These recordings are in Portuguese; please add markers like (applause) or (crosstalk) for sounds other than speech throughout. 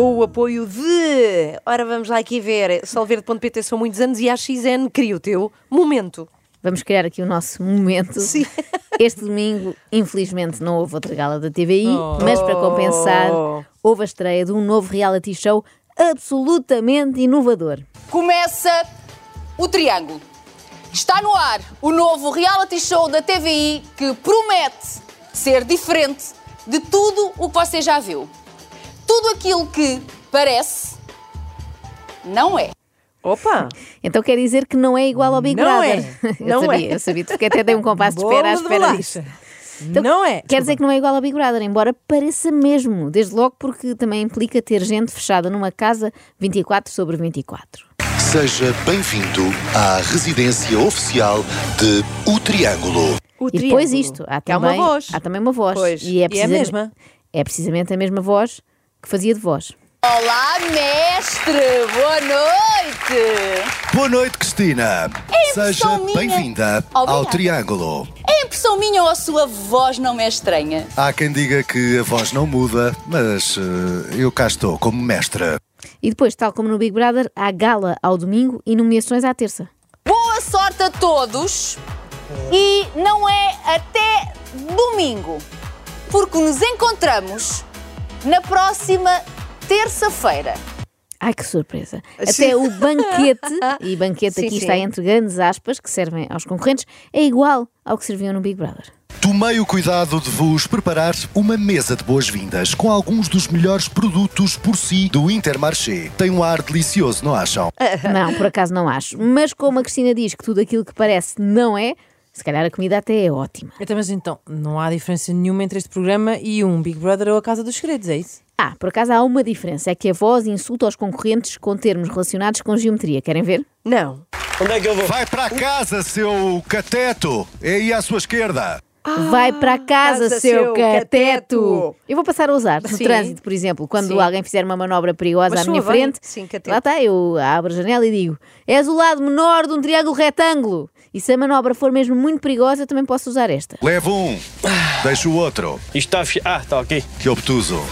Com o apoio de. Ora, vamos lá aqui ver. Solverde.pt são muitos anos e a XN cria o teu momento. Vamos criar aqui o nosso momento. Sim. (laughs) Este domingo, infelizmente, não houve outra gala da TVI, Oh. mas para compensar, houve a estreia de um novo reality show absolutamente inovador. Começa o Triângulo. Está no ar o novo reality show da TVI que promete ser diferente de tudo o que você já viu. Tudo aquilo que parece, não é. Opa! Então quer dizer que não é igual ao Big Não Brother. é. (laughs) eu Não sabia, é. eu sabia, porque até dei um compasso de espera à espera disso. Então, não é. Quer dizer que não é igual ao Big Brother, embora pareça mesmo. Desde logo porque também implica ter gente fechada numa casa 24 sobre 24. Seja bem-vindo à residência oficial de O Triângulo. O E depois triângulo. isto, há Que há uma também, voz. há também uma voz. Pois, E e é é, a mesma. É precisamente a mesma voz que fazia de voz. Olá, mestre! Boa noite! Boa noite, Cristina. Seja impressão minha. bem-vinda ao. Triângulo. É impressão minha ou a sua voz não me é estranha? Há quem diga que a voz não muda, mas eh, eu cá estou como mestre. E depois, tal como no Big Brother, há gala ao domingo e nomeações à terça. Boa sorte a todos e não é até domingo, porque nos encontramos na próxima terça-feira. Ai, que surpresa. Sim. Até o banquete, (laughs) e banquete Sim, aqui sim. está entre grandes aspas, que servem aos concorrentes, é igual ao que serviam no Big Brother. Tomei o cuidado de vos preparar uma mesa de boas-vindas com alguns dos melhores produtos por si do Intermarché. Tem um ar delicioso, não acham? Não, por acaso não acho. Mas como a Cristina diz que tudo aquilo que parece não é, se calhar a comida até é ótima. Então, mas então, não há diferença nenhuma entre este programa e um Big Brother ou a Casa dos Segredos, é isso? Ah, por acaso há uma diferença, é que a voz insulta os concorrentes com termos relacionados com geometria. Querem ver? Não. Vai para casa, seu cateto! É aí à sua esquerda. Vai para casa, casa, seu cateto! cateto. Eu vou passar a usar no Sim. trânsito, por exemplo, quando Sim. alguém fizer uma manobra perigosa Mas à minha frente. Sim, cateto. Lá está, eu abro a janela e digo: és o lado menor de um triângulo retângulo. E se a manobra for mesmo muito perigosa, eu também posso usar esta. Leva um, deixa o outro. Isto está a fi- Ah, está ok. Que obtuso.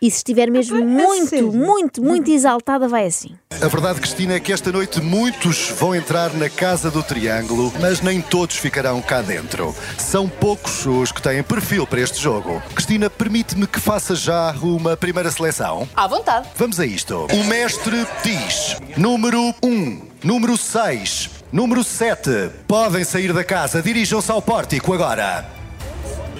E se estiver mesmo muito, sério? muito, muito exaltada, vai assim. A verdade, Cristina, é que esta noite muitos vão entrar na Casa do Triângulo, mas nem todos ficarão cá dentro. São poucos os que têm perfil para este jogo. Cristina, permite-me que faça já uma primeira seleção? À vontade. Vamos a isto. O mestre diz: número 1, número 6, número 7. Podem sair da casa, dirijam-se ao pórtico agora.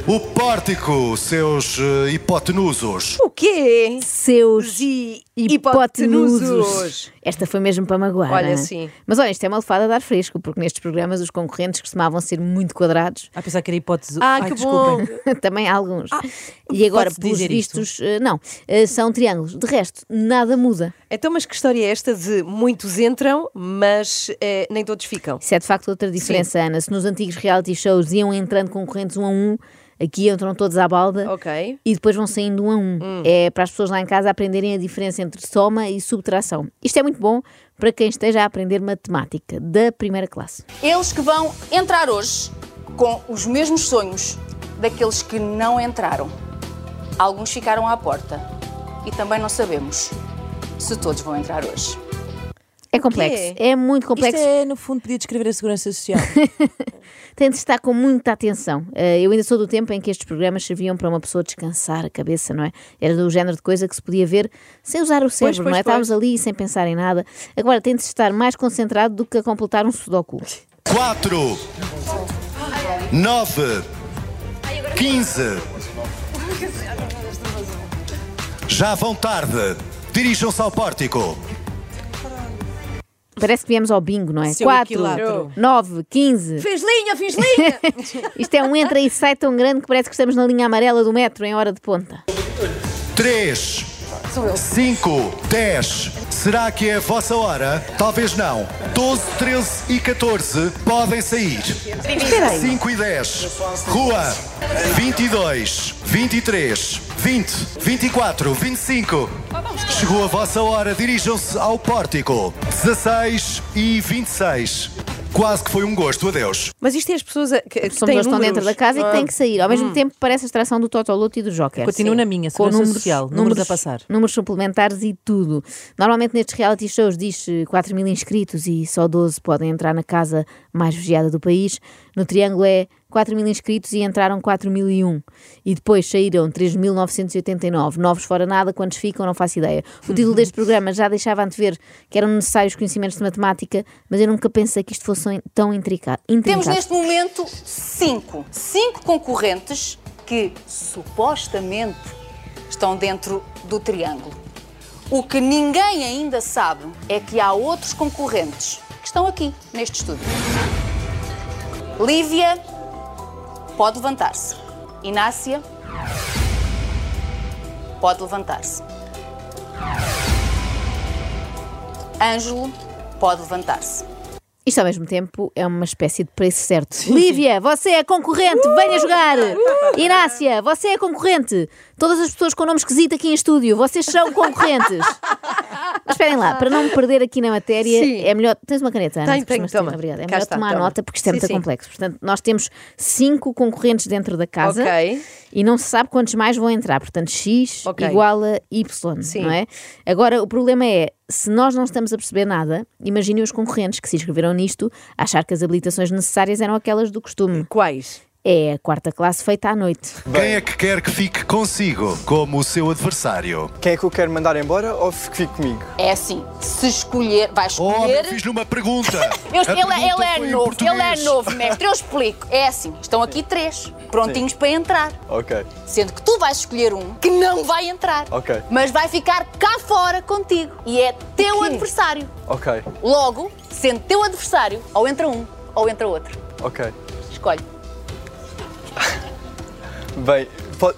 O pórtico, seus eh, hipotenusos. O quê? Seus E hipotenusos. hipotenusos. Esta foi mesmo para magoar. Olha, não é? sim. Mas olha, isto é uma lefada de ar fresco, porque nestes programas os concorrentes costumavam ser muito quadrados. A pensar que era hipótese. Ah, Ai, que desculpem. (laughs) Também há alguns. e agora, pode-se pelos dizer isto? vistos, eh, não, eh, são triângulos. De resto, nada muda. Então, mas que história é esta de muitos entram, mas eh, nem todos ficam? Isso é de facto outra diferença, Ana. Se nos antigos reality shows iam entrando concorrentes um a um, aqui entram todos à balda Ok. e depois vão saindo um a um. É para as pessoas lá em casa aprenderem a diferença entre soma e subtração. Isto é muito bom para quem esteja a aprender matemática da primeira classe. Eles que vão entrar hoje com os mesmos sonhos daqueles que não entraram. Alguns ficaram à porta e também não sabemos se todos vão entrar hoje. É complexo, é muito complexo. Isto é, no fundo, podia descrever a segurança social. (laughs) Tem de estar com muita atenção. Eh, eu ainda sou do tempo em que estes programas serviam para uma pessoa descansar a cabeça, não é? Era do género de coisa que se podia ver sem usar o cérebro, pois, não é? pois. Estávamos ali sem pensar em nada. Agora tem de estar mais concentrado do que a completar um sudoku. 4, 9, 15. Já vão tarde. Dirijam-se ao pórtico. Parece que viemos ao bingo, não é? Seu 4, equilátero. 9, 15. Fiz linha, fiz linha! (laughs) Isto é um entra e sai tão grande que parece que estamos na linha amarela do metro em hora de ponta. 3, 5, 10. Será que é a vossa hora? Talvez não. 12, 13 e 14 podem sair. Espera aí. 5 e 10. Rua. 22, 23, 20, 24, 25. Chegou a vossa hora. Dirijam-se ao pórtico. 16 e 26. Quase que foi um gosto. Adeus. Mas isto é as pessoas a- que, que São têm pessoas que estão dentro da casa e que têm que sair. Ao mesmo tempo, parece a extração do Totoloto e do Joker. Continuo na minha, Com Segurança Social, números a passar. Números suplementares e tudo. Normalmente nestes reality shows diz eh, 4 mil inscritos e só 12 podem entrar na casa mais vigiada do país. No Triângulo é 4 mil inscritos e entraram 4.001. E depois saíram 3.989. Novos fora nada, quantos ficam, não faço ideia. O título deste programa já deixava antever que eram necessários conhecimentos de matemática, mas eu nunca pensei que isto fosse tão intricado. Temos intrincado. neste momento cinco. Cinco concorrentes que supostamente estão dentro do triângulo. O que ninguém ainda sabe é que há outros concorrentes que estão aqui, neste estúdio. Lívia pode levantar-se. Inácia pode levantar-se. Ângelo pode levantar-se. Isto ao mesmo tempo é uma espécie de preço certo. Lívia, você é concorrente, venha jogar! Inácia, você é concorrente! Todas as pessoas com nome esquisito aqui em estúdio, vocês são concorrentes! (laughs) Mas esperem lá, para não me perder aqui na matéria, Sim. é melhor. Tens uma caneta, Ana? Tenho, tenho, toma. Obrigada. É Cá melhor está, tomar toma. nota porque isto é Sim, muito sim. complexo. Portanto, nós temos cinco concorrentes dentro da casa Ok. e não se sabe quantos mais vão entrar. Portanto, X Ok. igual a Y, Sim. não é? Agora, o problema é, se nós não estamos a perceber nada, imaginem os concorrentes que se inscreveram nisto achar que as habilitações necessárias eram aquelas do costume. Quais? É a quarta classe feita à noite. Quem é que quer que fique consigo como o seu adversário? Quem é que eu quero mandar embora ou que fique comigo? É assim, se escolher, vai Oh, escolher. eu fiz-lhe uma pergunta. (laughs) Eu- A ele, pergunta ele é foi em novo, ele é novo, mestre. Eu explico. É assim, estão aqui três, prontinhos para entrar. Ok. Sendo que tu vais escolher um que não vai entrar. Ok. Mas vai ficar cá fora contigo. E é teu adversário. Ok. Logo, sendo teu adversário, ou entra um, ou entra outro. Ok. Escolhe. Bem, po-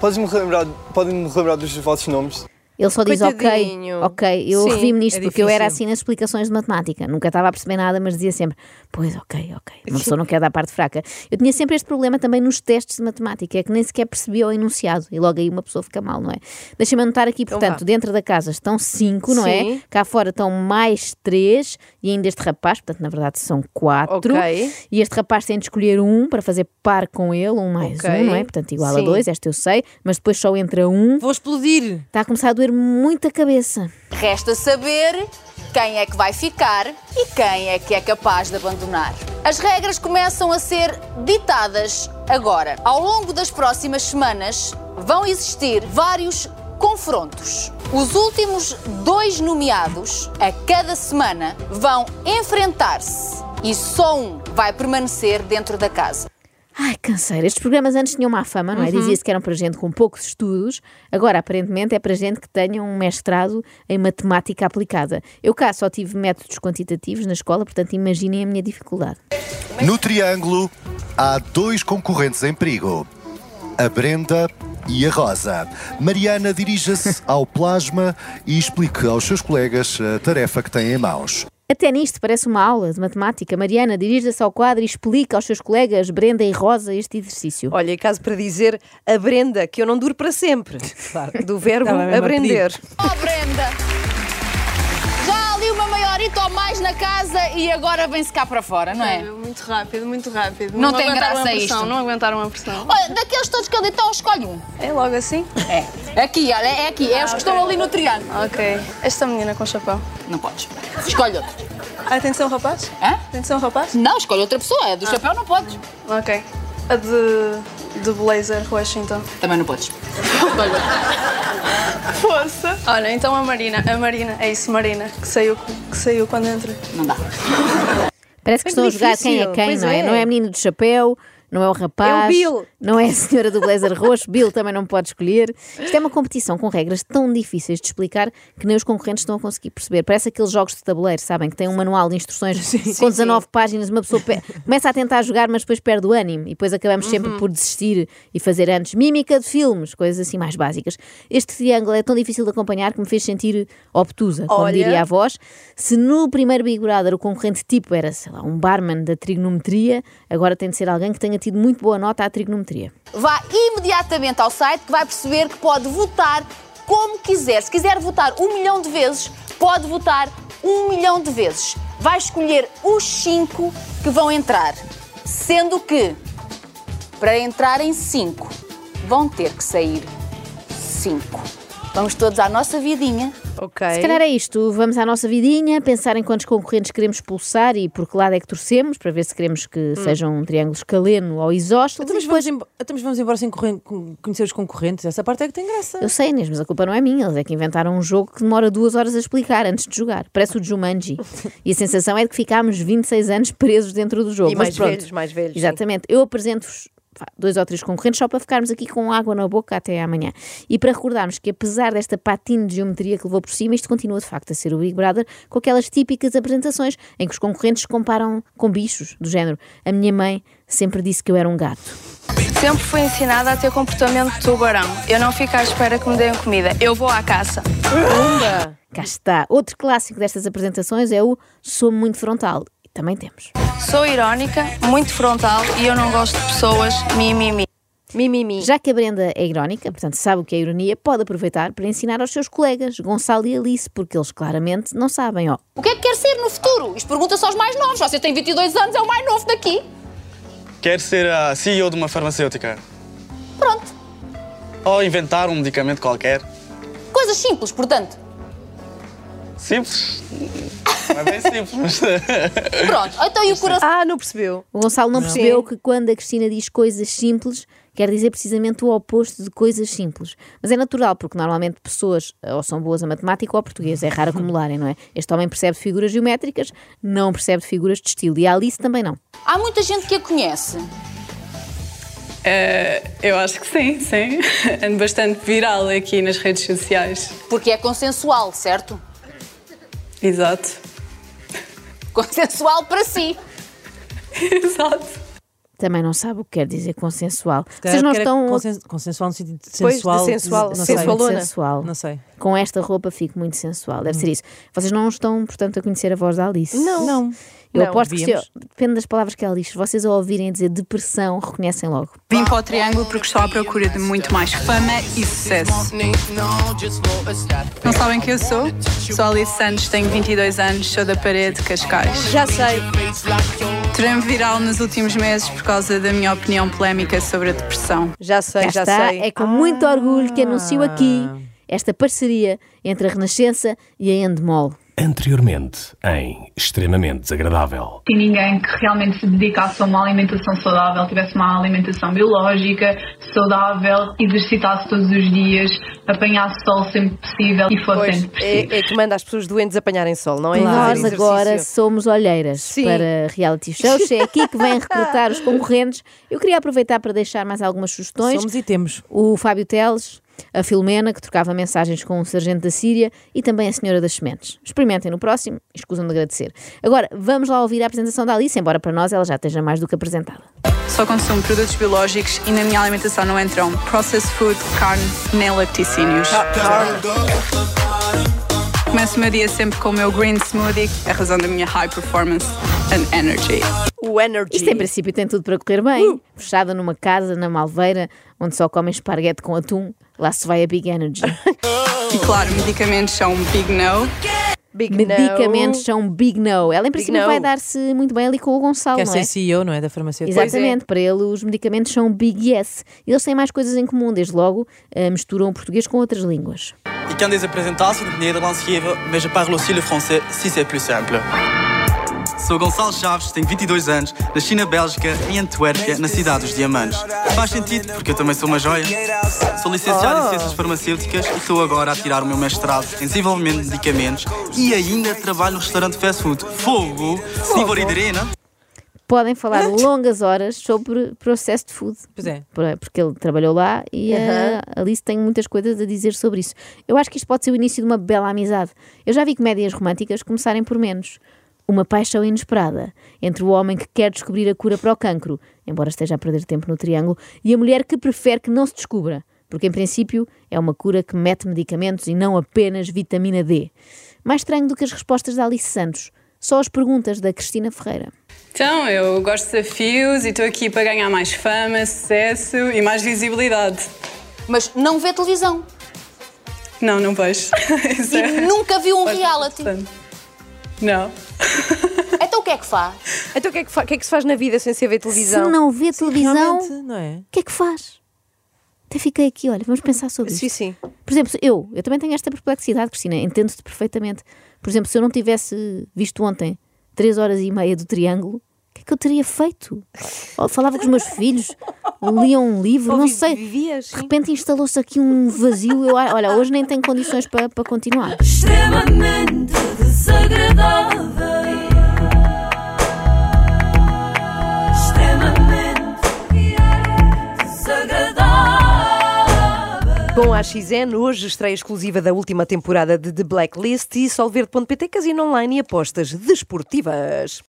podes-me relembrar, podem-me relembrar dos vossos nomes? Ele só diz ok, ok. Eu revi-me nisto é porque eu era assim nas explicações de matemática. Nunca estava a perceber nada, mas dizia sempre, pois ok, ok. Uma pessoa não quer dar parte fraca. Eu tinha sempre este problema também nos testes de matemática, é que nem sequer percebia o enunciado e logo aí uma pessoa fica mal, não é? Deixa-me anotar aqui, portanto, Então vá. dentro da casa estão cinco, não é? Sim. Cá fora estão mais três e ainda este rapaz, portanto, na verdade são quatro. Ok. E este rapaz tem de escolher um para fazer par com ele, um mais Ok. um, não é? Portanto, igual a Sim. dois, esta eu sei, mas depois só entra um. Vou explodir. Está a começar a doer muito a cabeça. Resta saber quem é que vai ficar e quem é que é capaz de abandonar. As regras começam a ser ditadas agora. Ao longo das próximas semanas vão existir vários confrontos. Os últimos dois nomeados a cada semana vão enfrentar-se e só um vai permanecer dentro da casa. Ai, canseira. Estes programas antes tinham má fama, não é? Dizia-se que eram para gente com poucos estudos, agora aparentemente é para gente que tenha um mestrado em matemática aplicada. Eu cá só tive métodos quantitativos na escola, portanto imaginem a minha dificuldade. No triângulo há dois concorrentes em perigo: a Brenda e a Rosa. Mariana dirija-se ao plasma e explique aos seus colegas a tarefa que têm em mãos. Até nisto parece uma aula de matemática. Mariana dirige-se ao quadro e explica aos seus colegas Brenda e Rosa este exercício. Olha, e caso para dizer a Brenda, que eu não duro para sempre. (laughs) Do verbo Estava aprender. Oh, Brenda! Já ali uma maiorita ou mais na casa e agora vem-se cá para fora, não é? Muito rápido, muito rápido. Não tem aguentaram graça pressão, isto. Não aguentaram a pressão. Olha, daqueles todos que ali estão, escolhe um. É logo assim? É. Aqui, olha, é aqui. É os que estão ali no triângulo. Ok. Esta menina com chapéu. Não podes. Escolhe outro. Ah, tem de ser um rapaz? Hã? Tem de ser um rapaz? Não, escolhe outra pessoa. A do chapéu não podes. Ok. A de, de blazer roxo, então. Também não podes. (laughs) Força! Olha, então a Marina. A Marina, é isso, Marina, que saiu, que saiu quando entrei. Não dá. Parece que estão a jogar quem é quem, pois não é? é. Não é a menina do chapéu, não é o rapaz, É o Bill. não é a senhora do blazer roxo, (laughs) Bill também não pode escolher. Isto é uma competição com regras tão difíceis de explicar que nem os concorrentes estão a conseguir perceber. Parece aqueles jogos de tabuleiro, sabem, que tem um manual de instruções (laughs) com 19 páginas, uma pessoa pe- começa a tentar jogar, mas depois perde o ânimo e depois acabamos sempre Uhum. por desistir e fazer antes mímica de filmes, coisas assim mais básicas. Este triângulo é tão difícil de acompanhar que me fez sentir obtusa, como Olha. diria a voz. Se no primeiro Big Brother o concorrente tipo era, sei lá, um barman da trigonometria, agora tem de ser alguém que tenha tido muito boa nota à trigonometria. Vá imediatamente ao site que vai perceber que pode votar como quiser. Se quiser votar um milhão de vezes, pode votar um milhão de vezes. Vai escolher os cinco que vão entrar. Sendo que, para entrar em cinco, vão ter que sair cinco. Vamos todos à nossa vidinha. Ok. Se calhar é isto, vamos à nossa vidinha, pensar em quantos concorrentes queremos expulsar e por que lado é que torcemos, para ver se queremos que sejam triângulos caleno ou isósceles. Então, mas vamos, embo- então, vamos embora sem conhecer os concorrentes. Essa parte é que tem graça. Eu sei, Inês, mas a culpa não é minha. Eles é que inventaram um jogo que demora duas horas a explicar antes de jogar. Parece o Jumanji. (laughs) E a sensação é de que ficámos 26 anos presos dentro do jogo. E Mas mais pronto. velhos, mais velhos, sim. Exatamente. Eu apresento-vos dois ou três concorrentes só para ficarmos aqui com água na boca até amanhã. E para recordarmos que apesar desta patina de geometria que levou por cima, isto continua de facto a ser o Big Brother com aquelas típicas apresentações em que os concorrentes se comparam com bichos, do género. A minha mãe sempre disse que eu era um gato. Sempre fui ensinada a ter comportamento de tubarão. Eu não fico à espera que me deem comida. Eu vou à caça. Pumba. Cá está. Outro clássico destas apresentações é o Sou muito frontal. Também temos. Sou irónica, muito frontal e eu não gosto de pessoas mimimi. Mimimi. Já que a Brenda é irónica, portanto sabe o que é ironia, pode aproveitar para ensinar aos seus colegas, Gonçalo e Alice, porque eles claramente não sabem, ó. O que é que quer ser no futuro? Isto pergunta-se aos mais novos. Você tem 22 anos, é o mais novo daqui. Quer ser a CEO de uma farmacêutica? Pronto. Ou inventar um medicamento qualquer? Coisas simples, portanto. Simples? É bem simples, mas... (laughs) Pronto. Então e o coração? Ah, não percebeu. O Gonçalo não percebeu que quando a Cristina diz coisas simples, quer dizer precisamente o oposto de coisas simples. Mas é natural, porque normalmente pessoas eh, ou são boas a matemática ou a português, é raro acumularem, não é? Este homem percebe de figuras geométricas, não percebe de figuras de estilo. E a Alice também não. Há muita gente que a conhece. eu acho que sim, sim. (laughs) Ando bastante viral aqui nas redes sociais. Porque é consensual, certo? Exato. Consensual para si. (laughs) Exato. Também não sabe o que quer dizer consensual. Se Vocês não estão consen- consensual no sentido de Pois, de sensual. sensual, não sei. sensualona. sensual. Não sei. Com esta roupa fico muito sensual. Deve ser isso. Vocês não estão, portanto, a conhecer a voz da Alice. Não. Não. Eu Não, aposto que se, depende das palavras que ela diz. Se vocês a ouvirem dizer depressão, reconhecem logo. Vim para o Triângulo porque estou à procura de muito mais fama e sucesso. Não sabem quem eu sou? Sou Alice Santos, tenho 22 anos, sou da parede de Cascais. Já sei. Tornei-me viral nos últimos meses por causa da minha opinião polémica sobre a depressão. Já sei, Cá já está, sei. é com muito orgulho que anuncio aqui esta parceria entre a Renascença e a Endemol. Anteriormente, em Extremamente Desagradável. e ninguém que realmente se dedicasse a uma alimentação saudável, tivesse uma alimentação biológica, saudável, exercitasse todos os dias, apanhasse sol sempre possível e fosse Pois, sempre possível. é, é que manda as pessoas doentes apanharem sol, não é? Nós Fazer agora somos olheiras Sim. para reality shows. É aqui que vem recrutar os concorrentes. Eu queria aproveitar para deixar mais algumas sugestões. Somos e temos. O Fábio Teles, a Filomena, que trocava mensagens com o sargento da Síria, e também a Senhora das Sementes. Experimentem no próximo e escusam de agradecer. Agora, vamos lá ouvir a apresentação da Alice, embora para nós ela já esteja mais do que apresentada. Só consumo produtos biológicos e na minha alimentação não entram processed food, carne nem laticínios. Começo o meu dia sempre com o meu green smoothie, a razão da minha high performance and energy. O energy. Isto em princípio tem tudo para correr bem. Fechada numa casa na Malveira, onde só comem esparguete com atum, lá se vai a Big Energy. (laughs) E claro, medicamentos são um big no. Big Medicamentos no. são big no. Ela em princípio vai dar-se muito bem ali com o Gonçalo, Quer não ser é? CEO, não é? Da farmacêutica. Exatamente, para ele os medicamentos são big yes. E eles têm mais coisas em comum, desde logo eh, misturam o português com outras línguas. E quem des apresentações de Nederlands geven, mas je parle aussi le français si c'est plus simple. Sou Gonçalo Chaves, tenho 22 anos, nasci na Bélgica, em Antuérpia, na cidade dos Diamantes. Faz sentido, porque eu também sou uma joia. Sou licenciado em Ciências Farmacêuticas e estou agora a tirar o meu mestrado em Desenvolvimento de Medicamentos e ainda trabalho no restaurante fast food Fogo, Snivor Iderena. podem falar longas horas sobre processed food. Pois é. Por- Porque ele trabalhou lá e Aham. a Alice tem muitas coisas a dizer sobre isso. Eu acho que isto pode ser o início de uma bela amizade. Eu já vi comédias românticas começarem por menos. Uma paixão inesperada entre o homem que quer descobrir a cura para o cancro, embora esteja a perder tempo no triângulo, e a mulher que prefere que não se descubra, porque em princípio é uma cura que mete medicamentos e não apenas vitamina D. Mais estranho do que as respostas da Alice Santos, só as perguntas da Cristina Ferreira. Então, eu gosto de desafios e estou aqui para ganhar mais fama, sucesso e mais visibilidade. Mas não vê televisão. Não, não vejo. (laughs) E é- nunca viu um reality. Não. (laughs) Então o que é que faz? Então o que, é que fa- o que é que se faz na vida sem ser ver televisão? Se não vê televisão, Realmente, não é? o que é que faz? Até fiquei aqui, olha, vamos pensar sobre isso. Sim, sim. Por exemplo, eu, eu também tenho esta perplexidade, Cristina, entendo-te perfeitamente. Por exemplo, se eu não tivesse visto ontem três horas e meia do Triângulo, o que é que eu teria feito? Ou falava com os meus filhos, lia um livro, Ou não vi- sei. vivias, De repente instalou-se aqui um vazio. Eu, olha, hoje nem tenho condições para, para continuar. Extremamente. Com a XN, hoje estreia exclusiva da última temporada de The Blacklist e Solverde.pt, casino online e apostas desportivas.